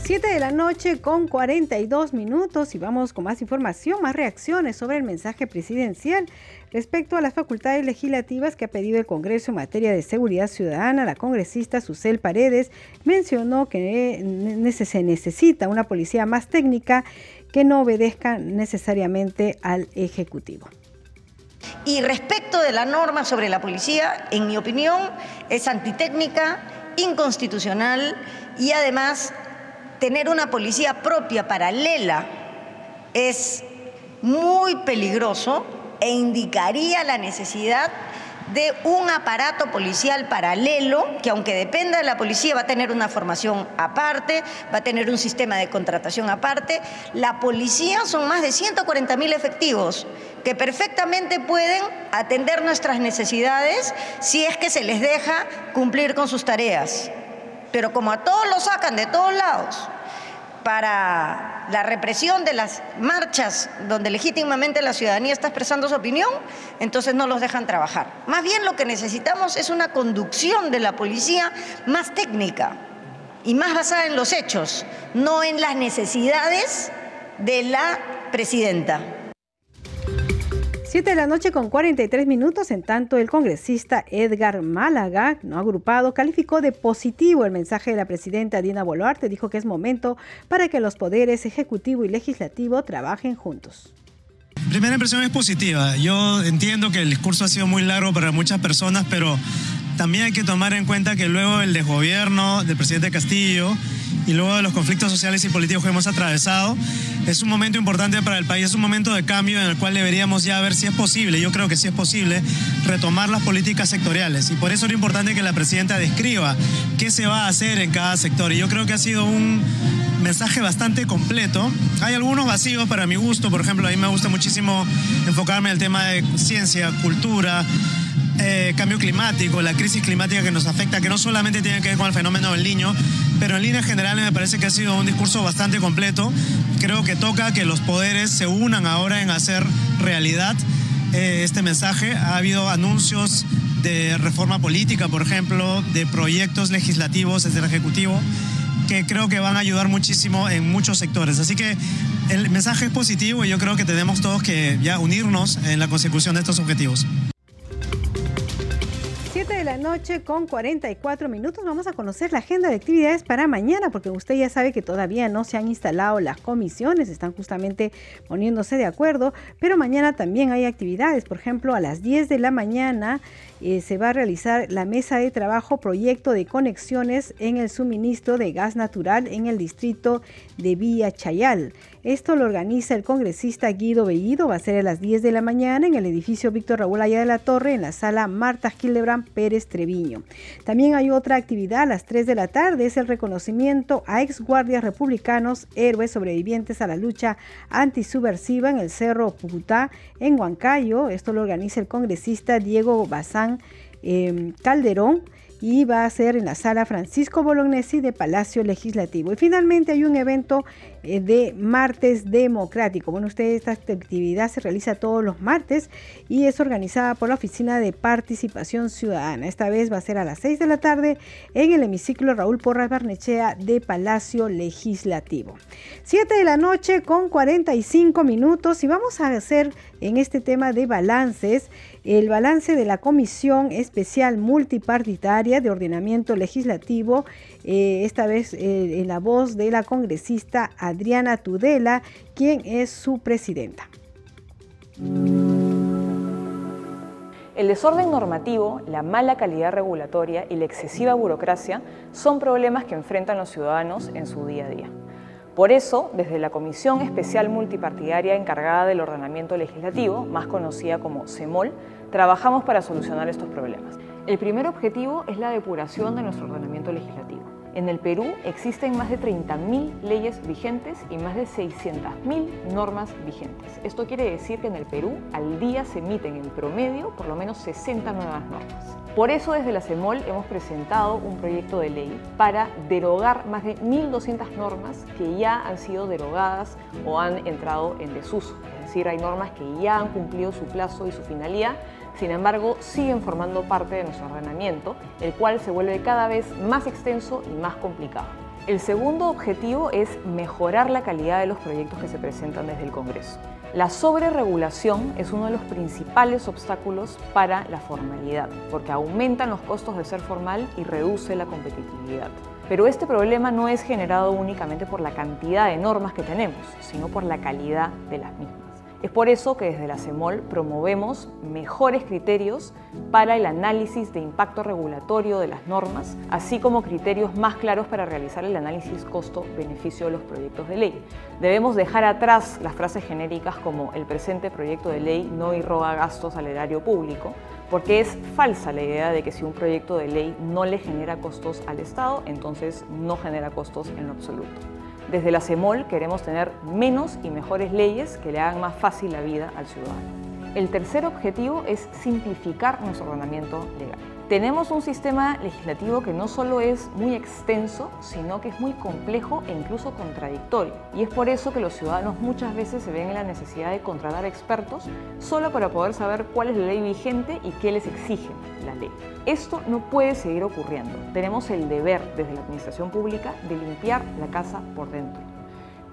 7 de la noche con 42 minutos y vamos con más información, más reacciones sobre el mensaje presidencial respecto a las facultades legislativas que ha pedido el Congreso en materia de seguridad ciudadana. La congresista Susel Paredes mencionó que se necesita una policía más técnica que no obedezca necesariamente al Ejecutivo. Y respecto de la norma sobre la policía, en mi opinión, es antitécnica, inconstitucional y además tener una policía propia paralela es muy peligroso e indicaría la necesidad de un aparato policial paralelo que aunque dependa de la policía va a tener una formación aparte, va a tener un sistema de contratación aparte. La policía son más de 140 mil efectivos que perfectamente pueden atender nuestras necesidades si es que se les deja cumplir con sus tareas. Pero como a todos los sacan de todos lados, para la represión de las marchas donde legítimamente la ciudadanía está expresando su opinión, entonces no los dejan trabajar. Más bien lo que necesitamos es una conducción de la policía más técnica y más basada en los hechos, no en las necesidades de la presidenta. 7 de la noche con 43 minutos, en tanto el congresista Edgar Málaga, no agrupado, calificó de positivo el mensaje de la presidenta Dina Boluarte, dijo que es momento para que los poderes ejecutivo y legislativo trabajen juntos. Primera impresión es positiva. Yo entiendo que el discurso ha sido muy largo para muchas personas, pero también hay que tomar en cuenta que luego el desgobierno del presidente Castillo y luego de los conflictos sociales y políticos que hemos atravesado, es un momento importante para el país, es un momento de cambio en el cual deberíamos ya ver si es posible, yo creo que sí es posible, retomar las políticas sectoriales. Y por eso es importante que la presidenta describa qué se va a hacer en cada sector. Y yo creo que ha sido un mensaje bastante completo. Hay algunos vacíos para mi gusto, por ejemplo, a mí me gusta muchísimo enfocarme en el tema de ciencia, cultura, eh, cambio climático, la crisis climática que nos afecta, que no solamente tiene que ver con el fenómeno del niño, pero en líneas generales me parece que ha sido un discurso bastante completo. Creo que toca que los poderes se unan ahora en hacer realidad eh, este mensaje. Ha habido anuncios de reforma política, por ejemplo, de proyectos legislativos desde el Ejecutivo que creo que van a ayudar muchísimo en muchos sectores. Así que el mensaje es positivo y yo creo que tenemos todos que ya unirnos en la consecución de estos objetivos de la noche con 44 minutos vamos a conocer la agenda de actividades para mañana, porque usted ya sabe que todavía no se han instalado las comisiones, están justamente poniéndose de acuerdo, pero mañana también hay actividades. Por ejemplo, a las 10 de la mañana eh, se va a realizar la mesa de trabajo proyecto de conexiones en el suministro de gas natural en el distrito de Villa Chayal. Esto lo organiza el congresista Guido Bellido, va a ser a las 10 de la mañana en el edificio Víctor Raúl Allá de la Torre, en la sala Marta Gildebrand Pérez Treviño. También hay otra actividad a las 3 de la tarde, es el reconocimiento a ex guardias republicanos, héroes sobrevivientes a la lucha antisubversiva en el Cerro Pucutá, en Huancayo. Esto lo organiza el congresista Diego Bazán eh, Calderón y va a ser en la sala Francisco Bolognesi de Palacio Legislativo. Y finalmente hay un evento eh, de martes democrático. Bueno, usted esta actividad se realiza todos los martes y es organizada por la Oficina de Participación Ciudadana. Esta vez va a ser a las 6 de la tarde en el hemiciclo Raúl Porras Barnechea de Palacio Legislativo. 7 de la noche con 45 minutos y vamos a hacer en este tema de balances el balance de la Comisión Especial Multipartitaria de Ordenamiento Legislativo, eh, esta vez eh, en la voz de la congresista Adriana Tudela, quien es su presidenta. El desorden normativo, la mala calidad regulatoria y la excesiva burocracia son problemas que enfrentan los ciudadanos en su día a día. Por eso, desde la Comisión Especial Multipartidaria encargada del ordenamiento legislativo, más conocida como CEMOL, trabajamos para solucionar estos problemas. El primer objetivo es la depuración de nuestro ordenamiento legislativo. En el Perú existen más de 30.000 leyes vigentes y más de 600.000 normas vigentes. Esto quiere decir que en el Perú al día se emiten en promedio por lo menos 60 nuevas normas. Por eso desde la CEMOL hemos presentado un proyecto de ley para derogar más de 1.200 normas que ya han sido derogadas o han entrado en desuso. Es decir, hay normas que ya han cumplido su plazo y su finalidad sin embargo, siguen formando parte de nuestro ordenamiento, el cual se vuelve cada vez más extenso y más complicado. El segundo objetivo es mejorar la calidad de los proyectos que se presentan desde el Congreso. La sobreregulación es uno de los principales obstáculos para la formalidad, porque aumentan los costos de ser formal y reduce la competitividad. Pero este problema no es generado únicamente por la cantidad de normas que tenemos, sino por la calidad de las mismas. Es por eso que desde la CEMOL promovemos mejores criterios para el análisis de impacto regulatorio de las normas, así como criterios más claros para realizar el análisis costo-beneficio de los proyectos de ley. Debemos dejar atrás las frases genéricas como el presente proyecto de ley no irroga gastos al erario público, porque es falsa la idea de que si un proyecto de ley no le genera costos al Estado, entonces no genera costos en lo absoluto. Desde la CEMOL queremos tener menos y mejores leyes que le hagan más fácil la vida al ciudadano. El tercer objetivo es simplificar nuestro ordenamiento legal. Tenemos un sistema legislativo que no solo es muy extenso, sino que es muy complejo e incluso contradictorio. Y es por eso que los ciudadanos muchas veces se ven en la necesidad de contratar expertos solo para poder saber cuál es la ley vigente y qué les exige la ley. Esto no puede seguir ocurriendo. Tenemos el deber desde la administración pública de limpiar la casa por dentro.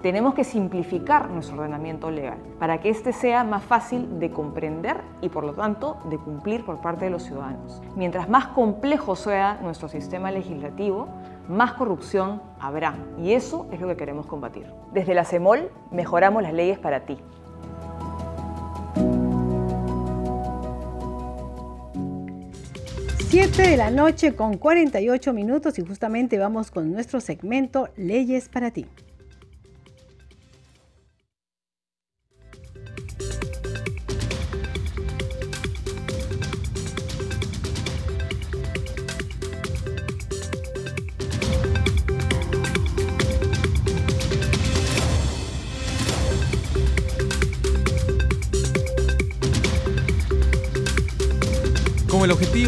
Tenemos que simplificar nuestro ordenamiento legal para que éste sea más fácil de comprender y por lo tanto de cumplir por parte de los ciudadanos. Mientras más complejo sea nuestro sistema legislativo, más corrupción habrá y eso es lo que queremos combatir. Desde la CEMOL mejoramos las leyes para ti. Siete de la noche con 48 minutos y justamente vamos con nuestro segmento Leyes para ti.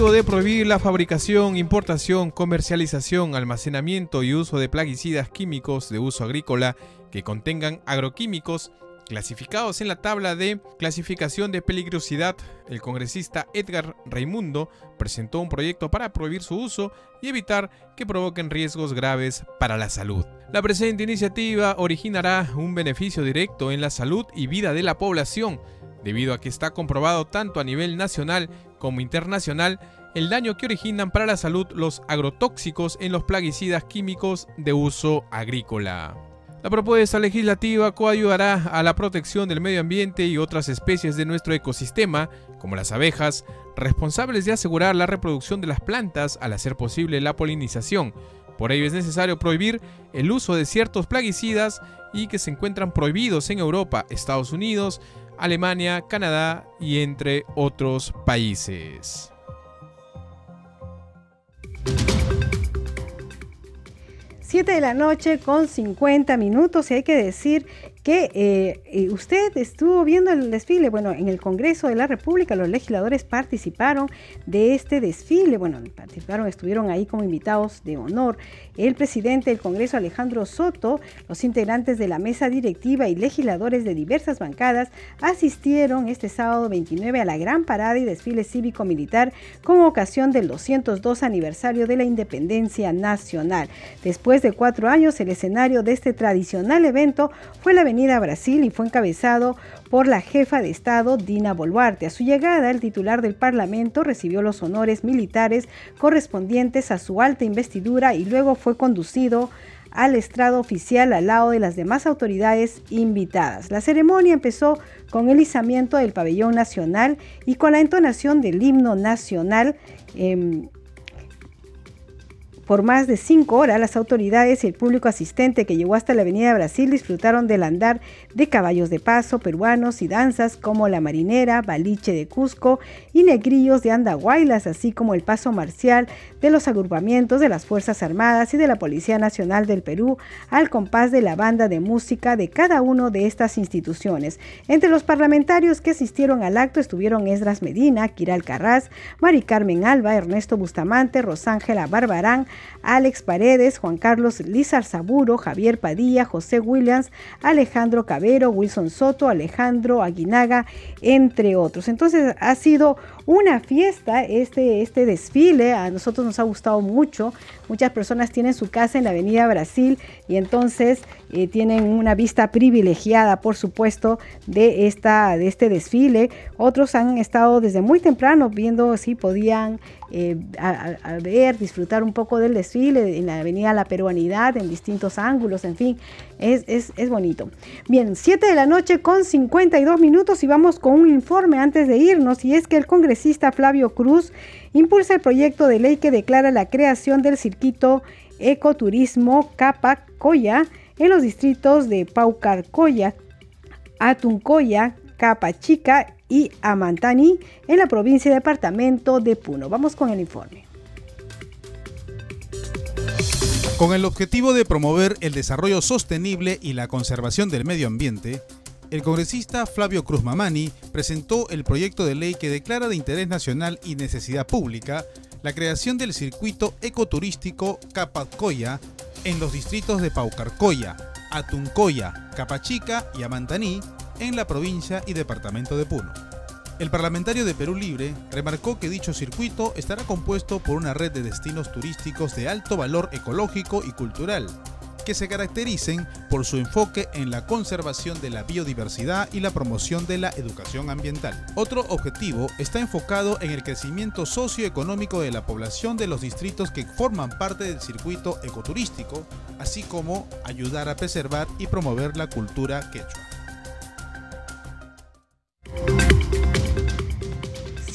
De prohibir la fabricación, importación, comercialización, almacenamiento y uso de plaguicidas químicos de uso agrícola que contengan agroquímicos clasificados en la tabla de clasificación de peligrosidad, el congresista Edgar Raimundo presentó un proyecto para prohibir su uso y evitar que provoquen riesgos graves para la salud. La presente iniciativa originará un beneficio directo en la salud y vida de la población, debido a que está comprobado tanto a nivel nacional como internacional el daño que originan para la salud los agrotóxicos en los plaguicidas químicos de uso agrícola. La propuesta legislativa coayudará a la protección del medio ambiente y otras especies de nuestro ecosistema, como las abejas, responsables de asegurar la reproducción de las plantas al hacer posible la polinización. Por ello es necesario prohibir el uso de ciertos plaguicidas y que se encuentran prohibidos en Europa, Estados Unidos, Alemania, Canadá y entre otros países. 7 de la noche con 50 minutos y hay que decir que eh, usted estuvo viendo el desfile. Bueno, en el Congreso de la República los legisladores participaron de este desfile. Bueno, participaron, estuvieron ahí como invitados de honor. El presidente del Congreso, Alejandro Soto, los integrantes de la mesa directiva y legisladores de diversas bancadas asistieron este sábado 29 a la gran parada y desfile cívico-militar con ocasión del 202 aniversario de la independencia nacional. Después de cuatro años, el escenario de este tradicional evento fue la Avenida Brasil y fue encabezado por la jefa de Estado, Dina Boluarte. A su llegada, el titular del Parlamento recibió los honores militares correspondientes a su alta investidura y luego fue conducido al estrado oficial al lado de las demás autoridades invitadas. La ceremonia empezó con el izamiento del pabellón nacional y con la entonación del himno nacional. Eh, por más de cinco horas, las autoridades y el público asistente que llegó hasta la Avenida Brasil disfrutaron del andar de caballos de paso peruanos y danzas como la marinera, baliche de Cusco y negrillos de Andahuaylas, así como el paso marcial de los agrupamientos de las Fuerzas Armadas y de la Policía Nacional del Perú al compás de la banda de música de cada una de estas instituciones. Entre los parlamentarios que asistieron al acto estuvieron Esdras Medina, Kiral Carraz, Mari Carmen Alba, Ernesto Bustamante, Rosángela Barbarán, Alex Paredes, Juan Carlos Lizar Saburo, Javier Padilla, José Williams, Alejandro Cabero, Wilson Soto, Alejandro Aguinaga, entre otros. Entonces ha sido una fiesta este, este desfile, a nosotros nos ha gustado mucho, muchas personas tienen su casa en la Avenida Brasil y entonces eh, tienen una vista privilegiada, por supuesto, de, esta, de este desfile. Otros han estado desde muy temprano viendo si podían eh, ver, disfrutar un poco del desfile en la Avenida La Peruanidad, en distintos ángulos, en fin, es, es, es bonito. Bien, 7 de la noche con 52 minutos y vamos con un informe antes de irnos y es que el congresista Flavio Cruz impulsa el proyecto de ley que declara la creación del circuito ecoturismo Capacoya en los distritos de Paucarcoya, Atuncoya, Capachica y Amantani en la provincia y departamento de Puno. Vamos con el informe. Con el objetivo de promover el desarrollo sostenible y la conservación del medio ambiente, el congresista Flavio Cruz Mamani presentó el proyecto de ley que declara de interés nacional y necesidad pública la creación del circuito ecoturístico Capacoya en los distritos de Paucarcoya, Atuncoya, Capachica y Amantaní en la provincia y departamento de Puno. El parlamentario de Perú Libre remarcó que dicho circuito estará compuesto por una red de destinos turísticos de alto valor ecológico y cultural, que se caractericen por su enfoque en la conservación de la biodiversidad y la promoción de la educación ambiental. Otro objetivo está enfocado en el crecimiento socioeconómico de la población de los distritos que forman parte del circuito ecoturístico, así como ayudar a preservar y promover la cultura quechua.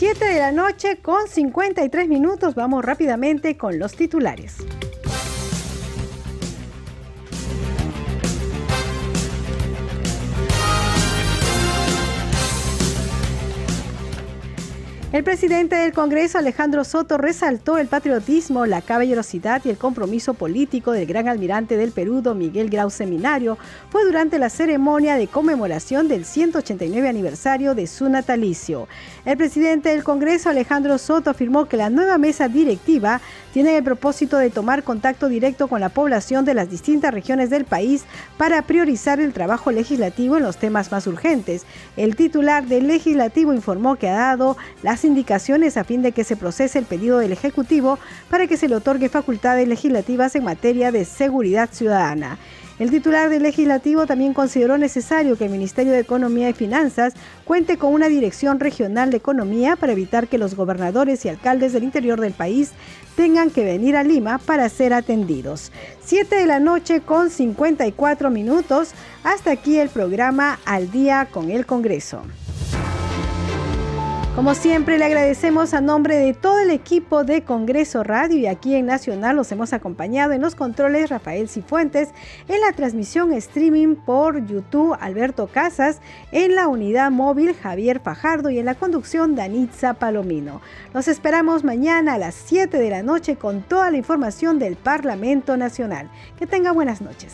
7 de la noche con 53 minutos. Vamos rápidamente con los titulares. El presidente del Congreso, Alejandro Soto, resaltó el patriotismo, la caballerosidad y el compromiso político del gran almirante del Perú, don Miguel Grau Seminario, fue durante la ceremonia de conmemoración del 189 aniversario de su natalicio. El presidente del Congreso, Alejandro Soto, afirmó que la nueva mesa directiva tiene el propósito de tomar contacto directo con la población de las distintas regiones del país para priorizar el trabajo legislativo en los temas más urgentes. El titular del legislativo informó que ha dado las indicaciones a fin de que se procese el pedido del Ejecutivo para que se le otorgue facultades legislativas en materia de seguridad ciudadana. El titular del legislativo también consideró necesario que el Ministerio de Economía y Finanzas cuente con una dirección regional de economía para evitar que los gobernadores y alcaldes del interior del país tengan que venir a Lima para ser atendidos. 7 de la noche con 54 minutos. Hasta aquí el programa Al día con el Congreso. Como siempre, le agradecemos a nombre de todo el equipo de Congreso Radio y aquí en Nacional los hemos acompañado en los controles Rafael Cifuentes, en la transmisión streaming por YouTube Alberto Casas, en la unidad móvil Javier Fajardo y en la conducción Danitza Palomino. Los esperamos mañana a las 7 de la noche con toda la información del Parlamento Nacional. Que tenga buenas noches.